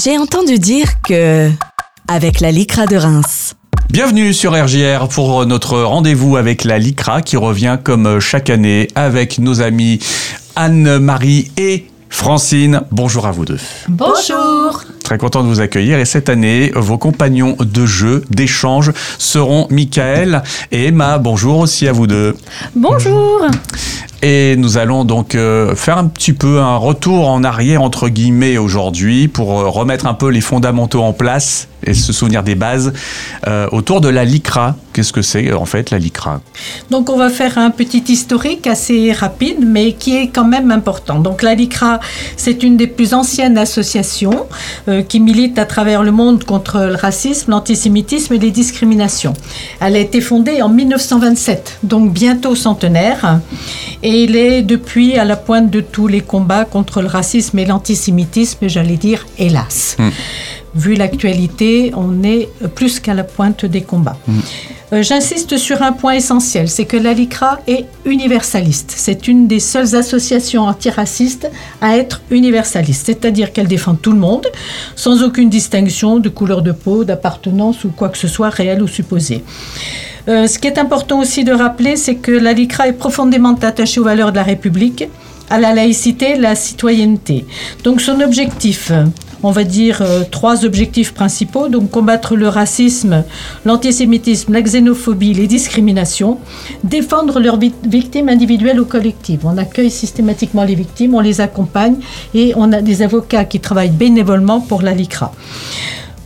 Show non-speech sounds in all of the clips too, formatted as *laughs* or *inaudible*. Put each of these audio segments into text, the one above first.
J'ai entendu dire que... Avec la Licra de Reims. Bienvenue sur RGR pour notre rendez-vous avec la LICRA qui revient comme chaque année avec nos amis Anne-Marie et Francine. Bonjour à vous deux. Bonjour. Très content de vous accueillir et cette année, vos compagnons de jeu, d'échange seront Michael et Emma. Bonjour aussi à vous deux. Bonjour. Et nous allons donc euh, faire un petit peu un retour en arrière entre guillemets aujourd'hui pour euh, remettre un peu les fondamentaux en place et se souvenir des bases euh, autour de la LICRA. Qu'est-ce que c'est en fait la LICRA Donc on va faire un petit historique assez rapide mais qui est quand même important. Donc la LICRA, c'est une des plus anciennes associations euh, qui milite à travers le monde contre le racisme, l'antisémitisme et les discriminations. Elle a été fondée en 1927, donc bientôt centenaire et il est depuis à la pointe de tous les combats contre le racisme et l'antisémitisme, j'allais dire hélas. Hmm. Vu l'actualité, on est plus qu'à la pointe des combats. Euh, J'insiste sur un point essentiel, c'est que la LICRA est universaliste. C'est une des seules associations antiracistes à être universaliste, c'est-à-dire qu'elle défend tout le monde, sans aucune distinction de couleur de peau, d'appartenance ou quoi que ce soit réel ou supposé. Euh, ce qui est important aussi de rappeler, c'est que la LICRA est profondément attachée aux valeurs de la République, à la laïcité, la citoyenneté. Donc son objectif, on va dire euh, trois objectifs principaux, donc combattre le racisme, l'antisémitisme, la xénophobie, les discriminations, défendre leurs vi- victimes individuelles ou collectives. On accueille systématiquement les victimes, on les accompagne et on a des avocats qui travaillent bénévolement pour la LICRA.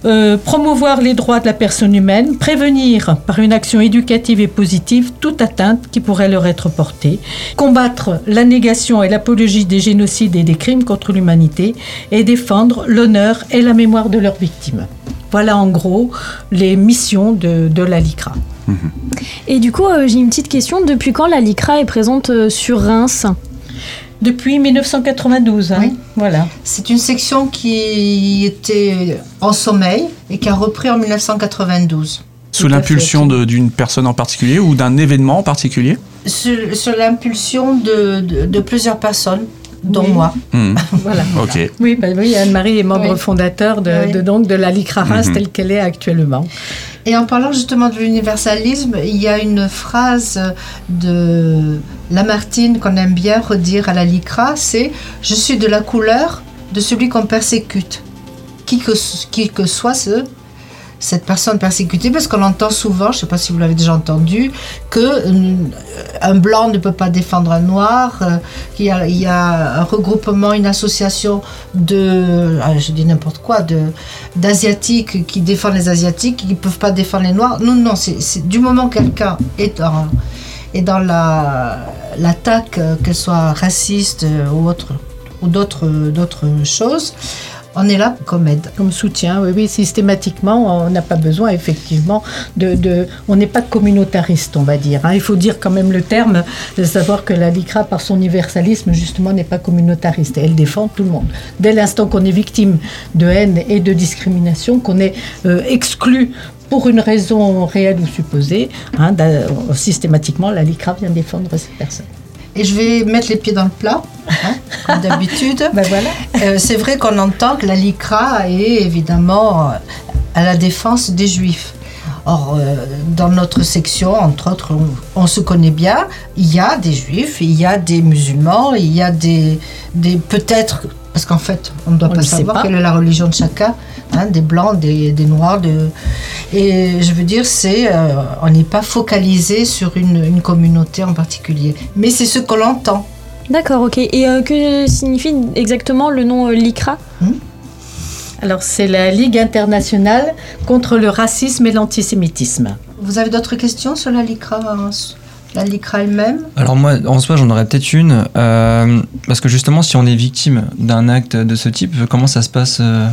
Euh, promouvoir les droits de la personne humaine, prévenir par une action éducative et positive toute atteinte qui pourrait leur être portée, combattre la négation et l'apologie des génocides et des crimes contre l'humanité et défendre l'honneur et la mémoire de leurs victimes. Voilà en gros les missions de, de la LICRA. Et du coup, euh, j'ai une petite question. Depuis quand la LICRA est présente euh, sur Reims? Depuis 1992, hein, Oui. voilà. C'est une section qui était en sommeil et qui a repris en 1992. Sous l'impulsion de- d'une personne en particulier ou d'un événement en particulier? Sur, sur l'impulsion de, de- de plusieurs personnes, dont Oui. moi. Hmm, *laughs* voilà. Ok. Oui, bah oui, Anne-Marie est membre Oui. fondateur de, Oui. de- donc, de la LICRA Reims Mhm. telle qu'elle est actuellement. Et en parlant justement de l'universalisme, il y a une phrase de Lamartine qu'on aime bien redire à la LICRA, c'est « Je suis de la couleur de celui qu'on persécute ». Qui que, qui que soit ce, cette personne persécutée, parce qu'on entend souvent, je ne sais pas si vous l'avez déjà entendu, que euh, un blanc ne peut pas défendre un noir, euh, qu'il y a, un regroupement, une association de, ah, je dis n'importe quoi, d'asiatiques qui défendent les asiatiques, qui ne peuvent pas défendre les noirs. Non, non, c'est du moment que quelqu'un est dans, est dans la l'attaque, euh, qu'elle soit raciste ou autre, ou d'autres d'autres choses, on est là comme aide. Comme soutien, oui, systématiquement, on n'a pas besoin effectivement de... on n'est pas communautariste, on va dire. hein. Il faut dire quand même le terme, de savoir que la LICRA, par son universalisme, justement, n'est pas communautariste. Elle défend tout le monde. Dès l'instant qu'on est victime de haine et de discrimination, qu'on est euh, exclu pour une raison réelle ou supposée, hein, systémématiquement, la LICRA vient défendre ces personnes. Et je vais mettre les pieds dans le plat, hein, comme d'habitude. *laughs* Ben voilà. Euh, c'est vrai qu'on entend que la LICRA est évidemment euh, à la défense des juifs. Or, euh, dans notre section, entre autres, on, on se connaît bien, il y a des juifs, il y a des musulmans, il y a des, des peut-être, parce qu'en fait, on ne doit On pas savoir pas. quelle est la religion de chacun, hein, des blancs, des, des noirs. De... Et je veux dire, c'est, euh, on n'est pas focalisé sur une, une communauté en particulier. Mais c'est ce que l'on entend. D'accord, ok. Et euh, que signifie exactement le nom euh, LICRA? Alors, c'est la Ligue internationale contre le racisme et l'antisémitisme. Vous avez d'autres questions sur la LICRA, hein, la LICRA elle-même? Alors moi, en soi, j'en aurais peut-être une, euh, parce que justement, si on est victime d'un acte de ce type, comment ça se passe euh,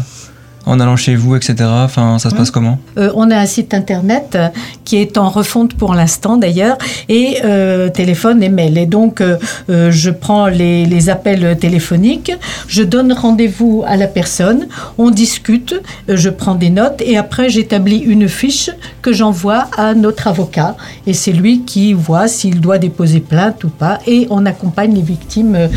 en allant chez vous, etc. Enfin, ça se passe comment? Euh, on a un site internet euh, qui est en refonte pour l'instant d'ailleurs, et euh, téléphone et mail. Et donc, je prends les, les appels téléphoniques, je donne rendez-vous à la personne, on discute, je prends des notes, et après, j'établis une fiche que j'envoie à notre avocat. Et c'est lui qui voit s'il doit déposer plainte ou pas. Et on accompagne les victimes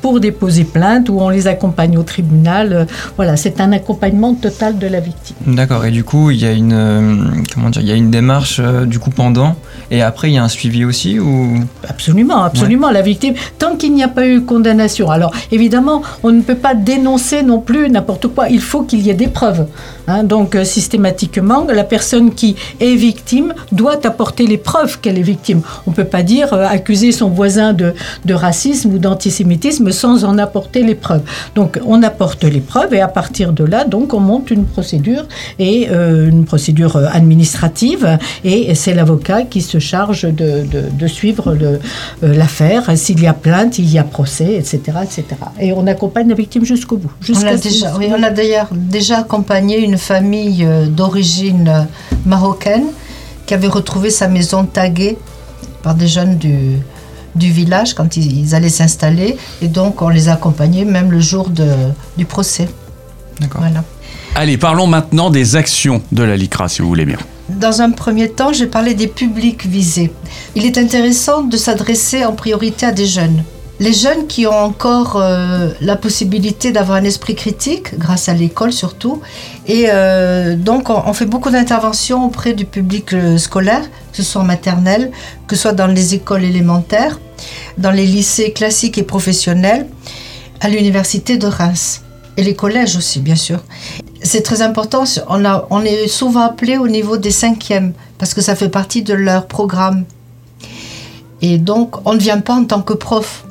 pour déposer plainte ou on les accompagne au tribunal. Voilà, c'est un accompagnement total de la victime. D'accord. Et du coup, il y a une euh, comment dire, il y a une démarche euh, du coup pendant, et après il y a un suivi aussi ou? Absolument, absolument. La victime, tant qu'il n'y a pas eu condamnation. Alors, évidemment, on ne peut pas dénoncer non plus n'importe quoi. Il faut qu'il y ait des preuves. Hein. donc, euh, systématiquement, la personne qui est victime doit apporter les preuves qu'elle est victime. On ne peut pas dire euh, accuser son voisin de, de racisme ou d'antisémitisme sans en apporter les preuves. Donc, on apporte les preuves et à partir de là, donc, on monte une procédure et euh, une procédure administrative et c'est l'avocat qui se charge de, de- de suivre l'affaire. S'il y a plainte, il y a procès, etc., etc. Et on accompagne la victime jusqu'au bout. On a, déjà, oui, on a d'ailleurs déjà accompagné une famille euh, d'origine euh, marocaine qui avait retrouvé sa maison taguée par des jeunes du, du village quand ils, ils allaient s'installer. Et donc, on les a accompagnés même le jour de- du procès. D'accord. Voilà. Allez, parlons maintenant des actions de la LICRA, si vous voulez bien. Dans un premier temps, j'ai parlé des publics visés. Il est intéressant de s'adresser en priorité à des jeunes. Les jeunes qui ont encore euh, la possibilité d'avoir un esprit critique, grâce à l'école surtout. Et euh, donc, on, fait beaucoup d'interventions auprès du public euh, scolaire, que ce soit en maternelle, que ce soit dans les écoles élémentaires, dans les lycées classiques et professionnels, à l'université de Reims. Et les collèges aussi, bien sûr. C'est très important. On, on est souvent appelé au niveau des cinquièmes parce que ça fait partie de leur programme. Et donc, on ne vient pas en tant que prof.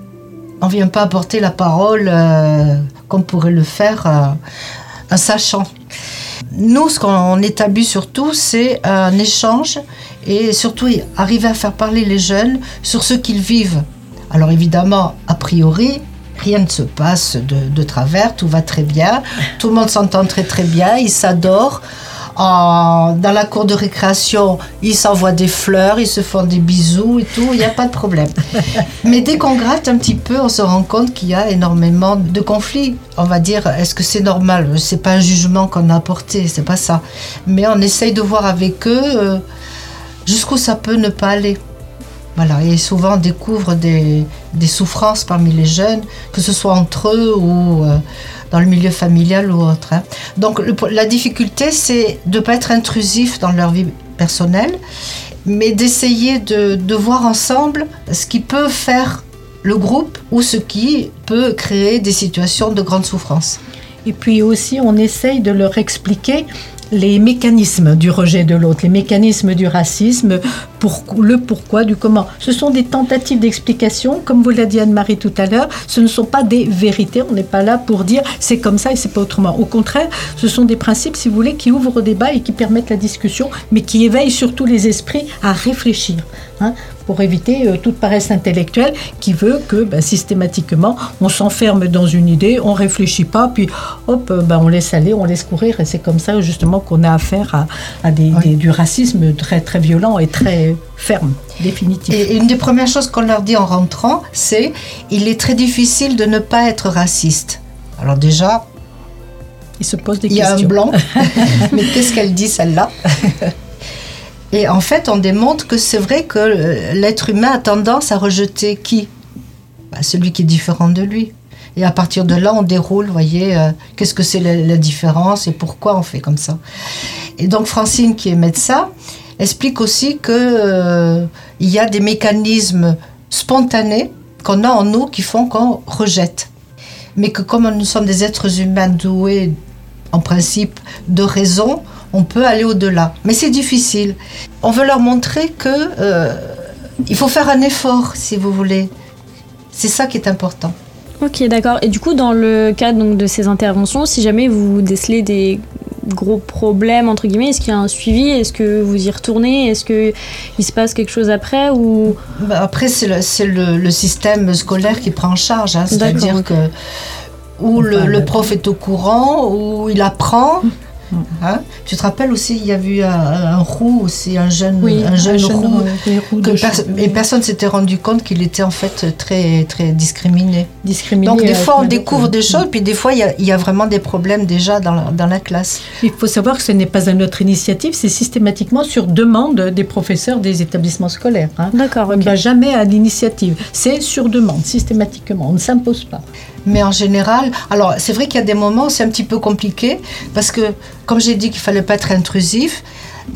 On ne vient pas apporter la parole euh, comme pourrait le faire euh, un sachant. Nous, ce qu'on établit surtout, c'est un échange et surtout arriver à faire parler les jeunes sur ce qu'ils vivent. Alors évidemment, a priori, rien ne se passe de, de travers, tout va très bien, tout le monde s'entend très très bien, ils s'adorent. En- dans la cour de récréation, ils s'envoient des fleurs, ils se font des bisous et tout, il n'y a pas de problème. *laughs* Mais dès qu'on gratte un petit peu, on se rend compte qu'il y a énormément de conflits. On va dire, est-ce que c'est normal? C'est pas un jugement qu'on a apporté, c'est pas ça. Mais on essaye de voir avec eux euh, jusqu'où ça peut ne pas aller. Voilà, et souvent on découvre des, des souffrances parmi les jeunes, que ce soit entre eux ou euh, dans le milieu familial ou autre. hein. Donc la difficulté, c'est de ne pas être intrusif dans leur vie personnelle, mais d'essayer de, de voir ensemble ce qui peut faire le groupe ou ce qui peut créer des situations de grande souffrance. Et puis aussi, on essaye de leur expliquer les mécanismes du rejet de l'autre, les mécanismes du racisme, pour, le pourquoi, du comment. Ce sont des tentatives d'explication, comme vous l'a dit Anne-Marie tout à l'heure, ce ne sont pas des vérités, on n'est pas là pour dire c'est comme ça et c'est pas autrement. Au contraire, ce sont des principes, si vous voulez, qui ouvrent au débat et qui permettent la discussion, mais qui éveillent surtout les esprits à réfléchir. hein, pour éviter euh, toute paresse intellectuelle qui veut que ben, systématiquement on s'enferme dans une idée, on réfléchit pas, puis hop, euh, ben, on laisse aller, on laisse courir, et c'est comme ça justement qu'on a affaire à, à des, Oui. des- du racisme très très violent et très ferme, définitif. Et une des premières choses qu'on leur dit en rentrant, c'est il est très difficile de ne pas être raciste. Alors déjà, Il se pose des il y a un questions. blanc, *laughs* *laughs* mais qu'est-ce qu'elle dit celle-là? Et en fait, on démontre que c'est vrai que euh, l'être humain a tendance à rejeter qui? Bah, Celui qui est différent de lui. Et à partir de là, on déroule, vous voyez, euh, qu'est-ce que c'est la, la différence et pourquoi on fait comme ça? Et donc Francine, qui est médecin, explique aussi que euh, y a des mécanismes spontanés qu'on a en nous qui font qu'on rejette. Mais que comme nous sommes des êtres humains doués, en principe, de raison, on peut aller au-delà. Mais c'est difficile. On veut leur montrer que euh, il faut faire un effort, si vous voulez. C'est ça qui est important. Ok, d'accord. Et du coup, dans le cadre donc, de ces interventions, si jamais vous décelez des gros problèmes, entre guillemets, est-ce qu'il y a un suivi? Est-ce que vous y retournez? Est-ce qu'il se passe quelque chose après ou... Bah, Après, c'est le, c'est le- le système scolaire qui prend en charge. hein. C'est-à-dire que où le le- prof est au courant, où il apprend. Hein? Tu te rappelles aussi, il y a eu un, un roux aussi, un jeune, Oui, un jeune jeune roux. roux, des roux que de pers- cheveux. et personne s'était rendu compte qu'il était en fait très, très discriminé. discriminé. Donc des à fois on découvre des choses, puis des fois il y a, il y a vraiment des problèmes déjà dans la, dans la classe. Il faut savoir que ce n'est pas à notre initiative, c'est systématiquement sur demande des professeurs des établissements scolaires. hein. D'accord, On ok. ne va jamais à l'initiative. C'est sur demande, systématiquement. On ne s'impose pas. Mais en général, alors c'est vrai qu'il y a des moments c'est un petit peu compliqué parce que, comme j'ai dit qu'il fallait pas être intrusif,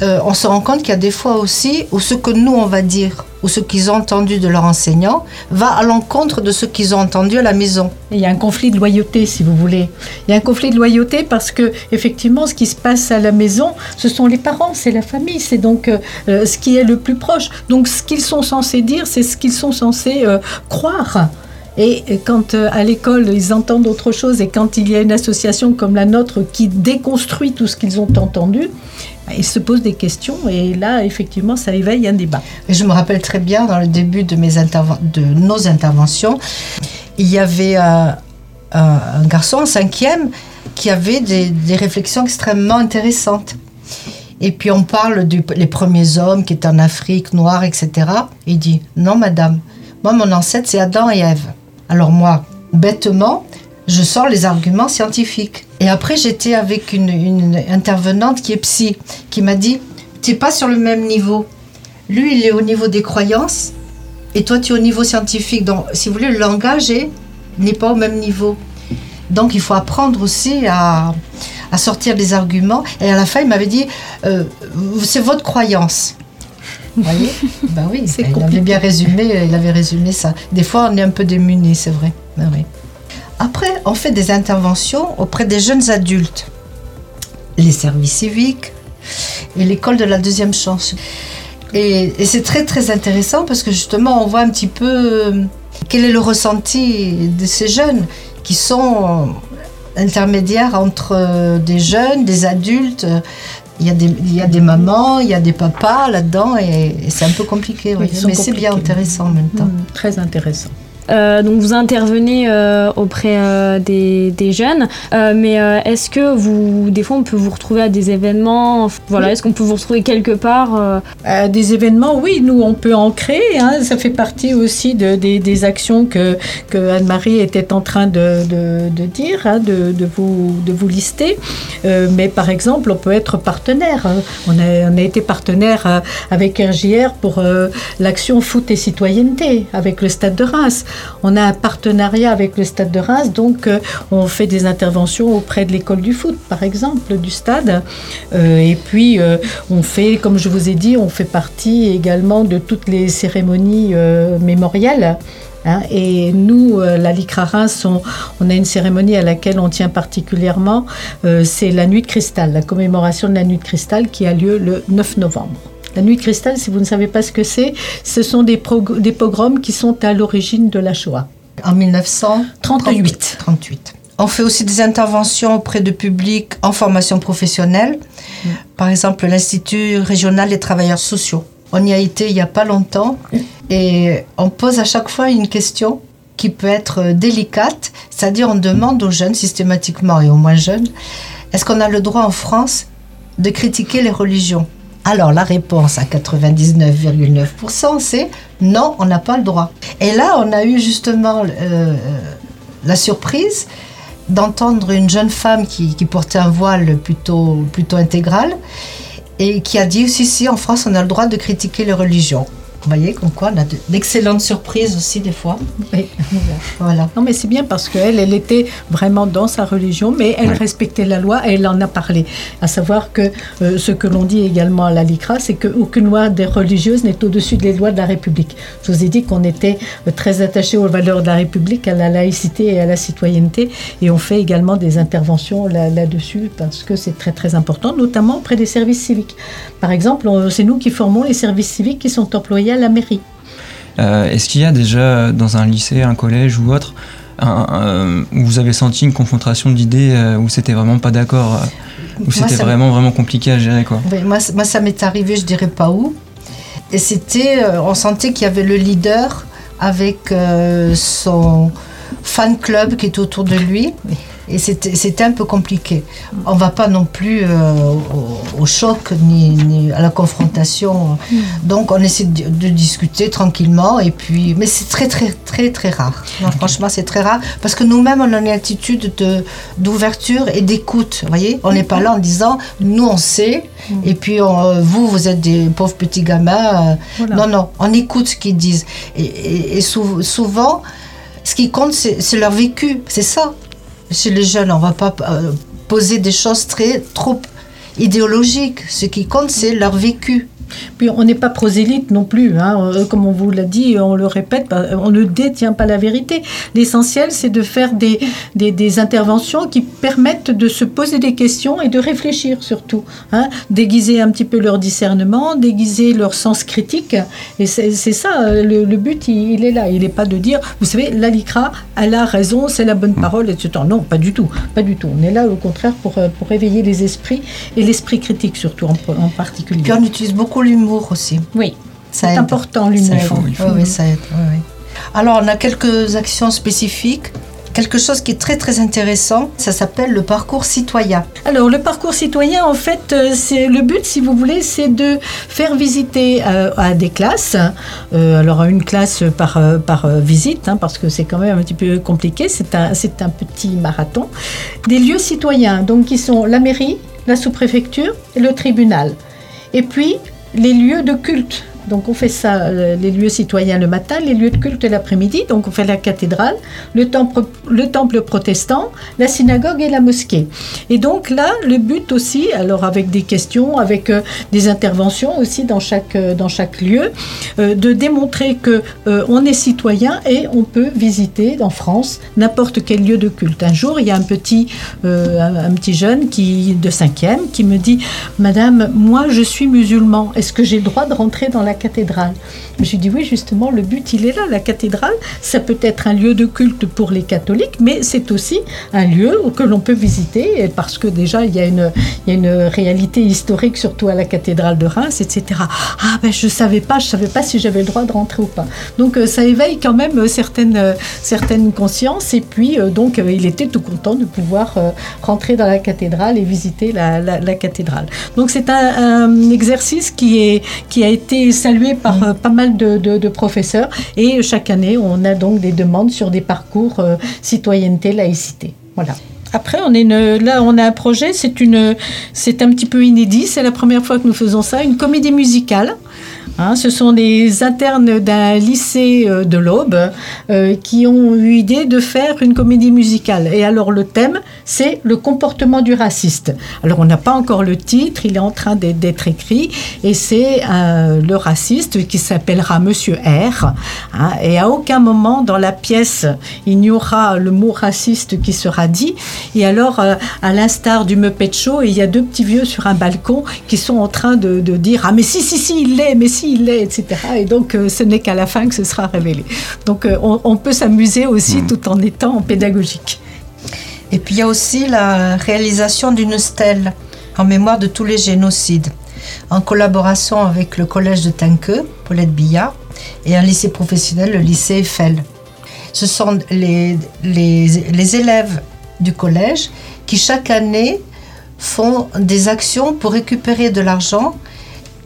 euh, on se rend compte qu'il y a des fois aussi où ce que nous on va dire ou ce qu'ils ont entendu de leur enseignant va à l'encontre de ce qu'ils ont entendu à la maison. Il y a un conflit de loyauté, si vous voulez. Il y a un conflit de loyauté parce que, effectivement, ce qui se passe à la maison, ce sont les parents, c'est la famille, c'est donc euh, euh, ce qui est le plus proche. Donc, ce qu'ils sont censés dire, c'est ce qu'ils sont censés croire. Et euh, quand euh, à l'école ils entendent autre chose et quand il y a une association comme la nôtre qui déconstruit tout ce qu'ils ont entendu, bah, ils se posent des questions et là effectivement ça éveille un débat. Je me rappelle très bien dans le début de, nos interventions, il y avait un, un- un garçon en cinquième qui avait des réflexions extrêmement intéressantes. Et puis on parle des premiers hommes qui étaient en Afrique, noirs, etc. Il dit Non, madame, moi mon ancêtre c'est Adam et Ève. Alors moi, bêtement, je sors les arguments scientifiques. Et après, j'étais avec une, intervenante qui est psy, qui m'a dit Tu n'es pas sur le même niveau. Lui, il est au niveau des croyances, et toi, tu es au niveau scientifique. Donc, si vous voulez, le langage est- n'est pas au même niveau. Donc, il faut apprendre aussi à, à sortir des arguments. Et à la fin, il m'avait dit euh, C'est votre croyance. Voyez? Ben oui, il avait bien résumé, il avait résumé ça. Des fois, on est un peu démunis, c'est vrai. Ben oui. Après, on fait des interventions auprès des jeunes adultes, les services civiques et l'école de la deuxième chance. Et, et c'est très très intéressant parce que justement, on voit un petit peu euh, quel est le ressenti de ces jeunes qui sont intermédiaires entre euh, des jeunes, des adultes. Il y, a des, il y a des mamans, il y a des papas là-dedans et, et c'est un peu compliqué. Oui, oui. Mais c'est bien intéressant en même temps. Hmm, très intéressant. Euh, donc vous intervenez euh, auprès euh, des, des jeunes, mais est-ce que vous, des fois, on peut vous retrouver à des événements? Voilà, Oui. est-ce qu'on peut vous retrouver quelque part des événements, oui, nous on peut en créer. hein. Ça fait partie aussi de, des, des actions que, que Anne-Marie était en train de, de- de dire, hein, de, vous, de vous lister. Mais par exemple, on peut être partenaire. hein. On a, on a été partenaire avec RJR pour l'action foot et citoyenneté avec le Stade de Reims. On a un partenariat avec le Stade de Reims, donc euh, on fait des interventions auprès de l'école du foot, par exemple, du stade. Euh, et puis, euh, on fait, comme je vous ai dit, on fait partie également de toutes les cérémonies mémorielles. hein. et nous, la LICRA Reims, on, a une cérémonie à laquelle on tient particulièrement. c'est la Nuit de Cristal, la commémoration de la Nuit de Cristal qui a lieu le 9 novembre. La Nuit de Cristal, si vous ne savez pas ce que c'est, ce sont des, pogroms qui sont à l'origine de la Shoah. En 1938. 38. 38. On fait aussi des interventions auprès de publics en formation professionnelle. Par exemple, l'Institut régional des travailleurs sociaux. On y a été il n'y a pas longtemps et on pose à chaque fois une question qui peut être délicate, c'est-à-dire on demande aux jeunes systématiquement et aux moins jeunes, est-ce qu'on a le droit en France de critiquer les religions? Alors la réponse à 99,9% c'est non, on n'a pas le droit. Et là, on a eu justement euh, la surprise d'entendre une jeune femme qui, portait un voile plutôt, plutôt intégral et qui a dit si, si, en France, on a le droit de critiquer les religions. Vous voyez, comme quoi, on a de- d'excellentes surprises aussi des fois. Oui, voilà. Non, mais c'est bien parce qu'elle, elle était vraiment dans sa religion, mais elle respectait la loi et elle en a parlé. À savoir que euh, ce que l'on dit également à la LICRA, c'est qu'aucune loi des religieuses n'est au-dessus des lois de la République. Je vous ai dit qu'on était euh, très attachés aux valeurs de la République, à la laïcité et à la citoyenneté, et on fait également des interventions là- là-dessus parce que c'est très très important, notamment auprès des services civiques. Par exemple, on- c'est nous qui formons les services civiques qui sont employés à la mairie. Euh, Est-ce qu'il y a déjà dans un lycée, un collège ou autre, un- un- où vous avez senti une confrontation d'idées euh, où c'était vraiment pas d'accord, euh, où c'était vraiment vraiment compliqué à gérer quoi Oui, moi, ça m'est arrivé, je dirais pas où. Et c'était, on sentait qu'il y avait le leader avec euh, son, fan club qui est autour de lui. Et c'était un peu compliqué. On va pas non plus euh, au, au choc ni, ni à la confrontation. Donc on essaie de, de discuter tranquillement. Et puis, mais c'est très très très très rare. Non, franchement, c'est très rare parce que nous-mêmes on a une attitude de d'ouverture et d'écoute. Vous voyez, on n'est pas là en disant nous on sait. Et puis on- vous vous êtes des pauvres petits gamins. euh, Voilà. Non non, on écoute ce qu'ils disent. Et, et- et sou- souvent, ce qui compte c'est leur vécu. C'est ça chez les jeunes, on va pas euh, poser des choses très trop idéologiques. Ce qui compte, c'est leur vécu. Puis on n'est pas prosélyte non plus, hein. Euh, comme on vous l'a dit, on le répète, bah, on ne détient pas la vérité. L'essentiel, c'est de faire des, des, des interventions qui permettent de se poser des questions et de réfléchir surtout. Hein. Déguiser un petit peu leur discernement, déguiser leur sens critique. Et c'est ça, le, le but, il, il est là. Il n'est pas de dire, vous savez, la LICRA, elle a raison, c'est la bonne parole, etc. Non, pas du tout. Pas du tout. On est là, au contraire, pour, euh, pour éveiller les esprits et l'esprit critique surtout en, en particulier. Puis on utilise beaucoup l'humour aussi. Oui, Ça c'est important l'humour. aide. faut, il faut. Oui, oui, ça aide. oui, oui. Alors, on a quelques actions spécifiques. Quelque chose qui est très très intéressant, ça s'appelle le parcours citoyen. Alors le parcours citoyen, en fait, euh, c'est le but, si vous voulez, c'est de faire visiter euh, à des classes. euh, alors une classe par par visite, hein, parce que c'est quand même un petit peu compliqué. C'est un c'est un petit marathon. Des lieux citoyens, donc qui sont la mairie, la sous-préfecture et le tribunal. Et puis les lieux de culte. Donc on fait ça, euh, les lieux citoyens le matin, les lieux de culte l'après-midi. Donc on fait la cathédrale, le temple, le temple protestant, la synagogue et la mosquée. Et donc là, le but aussi, alors avec des questions, avec euh, des interventions aussi dans chaque, euh, dans chaque lieu, de démontrer que on est citoyen et on peut visiter en France n'importe quel lieu de culte. Un jour, il y a un petit, un, un petit jeune qui, de cinquième qui me dit, Madame, moi je suis musulman, est-ce que j'ai le droit de rentrer dans la cathédrale Je lui dis oui, justement, le but il est là. La cathédrale, ça peut être un lieu de culte pour les catholiques, mais c'est aussi un lieu que l'on peut visiter parce que déjà il y a une, réalité historique, surtout à la cathédrale de Reims, etc. Ah ben je savais pas, je savais pas si j'avais le droit de rentrer ou pas. Donc euh, ça éveille quand même euh, certaines, euh, certaines consciences et puis donc il était tout content de pouvoir rentrer dans la cathédrale et visiter la cathédrale. Donc c'est un, un exercice qui, est, qui a été salué par euh, pas mal de, de- de professeurs et chaque année on a donc des demandes sur des parcours euh, citoyenneté, laïcité. Voilà. Après, on est une- là, on a un projet, c'est une, c'est un petit peu inédit, c'est la première fois que nous faisons ça, une comédie musicale. Hein, ce sont des internes d'un lycée euh, de l'Aube euh, qui ont eu idée de faire une comédie musicale. Et alors le thème, c'est le comportement du raciste. Alors on n'a pas encore le titre, il est en train d'être- écrit, et c'est euh, le raciste qui s'appellera Monsieur R. hein, et à aucun moment dans la pièce, il n'y aura le mot raciste qui sera dit. Et alors, à l'instar du Muppet il y a deux petits vieux sur un balcon qui sont en train de, de dire Ah, mais si, si, si, il l'est, mais si, il l'est, etc. Et donc, euh, ce n'est qu'à la fin que ce sera révélé. Donc, euh, on, on peut s'amuser aussi tout en étant pédagogique. Et puis il y a aussi la réalisation d'une stèle en mémoire de tous les génocides, en collaboration avec le collège de Tinqueux, Paulette Billard, et un lycée professionnel, le lycée Eiffel. Ce sont les, les, les élèves du collège qui chaque année font des actions pour récupérer de l'argent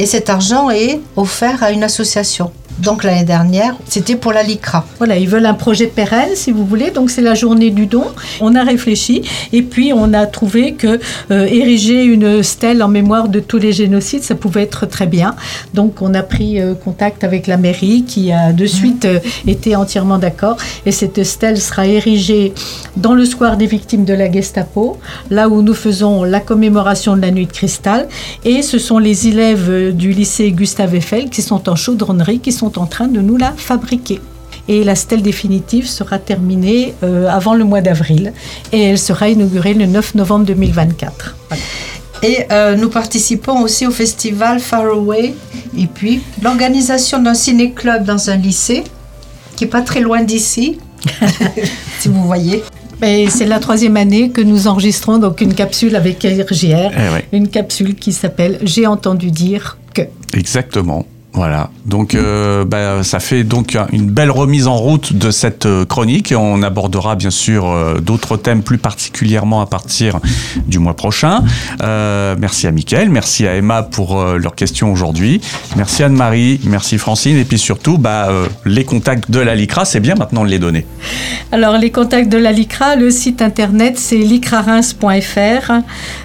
et cet argent est offert à une association. Donc l'année dernière, c'était pour la LICRA. Voilà, ils veulent un projet pérenne, si vous voulez. Donc c'est la journée du don. On a réfléchi et puis on a trouvé que euh, ériger une stèle en mémoire de tous les génocides, ça pouvait être très bien. Donc on a pris euh, contact avec la mairie qui a de suite euh, été entièrement d'accord. Et cette stèle sera érigée dans le square des victimes de la Gestapo, là où nous faisons la commémoration de la nuit de cristal. Et ce sont les élèves du lycée Gustave Eiffel qui sont en chaudronnerie, qui sont en train de nous la fabriquer. Et la stèle définitive sera terminée euh, avant le mois d'avril et elle sera inaugurée le 9 novembre 2024. Voilà. Et euh, nous participons aussi au festival Far Away et puis l'organisation d'un ciné-club dans un lycée qui est pas très loin d'ici, *laughs* si vous voyez. Et c'est la troisième année que nous enregistrons donc une capsule avec RGR, Eh ouais. une capsule qui s'appelle J'ai entendu dire que. Exactement. Voilà, donc euh, bah, ça fait donc une belle remise en route de cette euh, chronique on abordera bien sûr euh, d'autres thèmes plus particulièrement à partir du mois prochain. Euh, merci à Mickaël, merci à Emma pour euh, leurs questions aujourd'hui, merci Anne-Marie, merci Francine et puis surtout bah, les contacts de la LICRA, c'est bien maintenant de les donner. Alors, les contacts de la LICRA, le site internet, c'est licrarins.fr.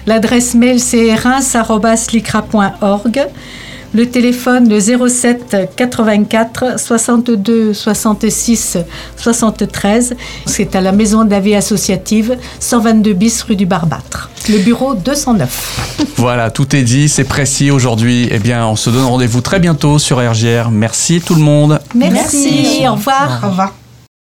L'adresse mail, c'est reims.licra.org. Le téléphone, le 07 84 62 66 73. C'est à la maison de la vie associative, 122 bis rue du Barbâtre. Le bureau 209. Voilà, tout est dit, c'est précis aujourd'hui. Eh bien, on se donne rendez-vous très bientôt sur RGR. Merci tout le monde. Merci. Au revoir. Au revoir.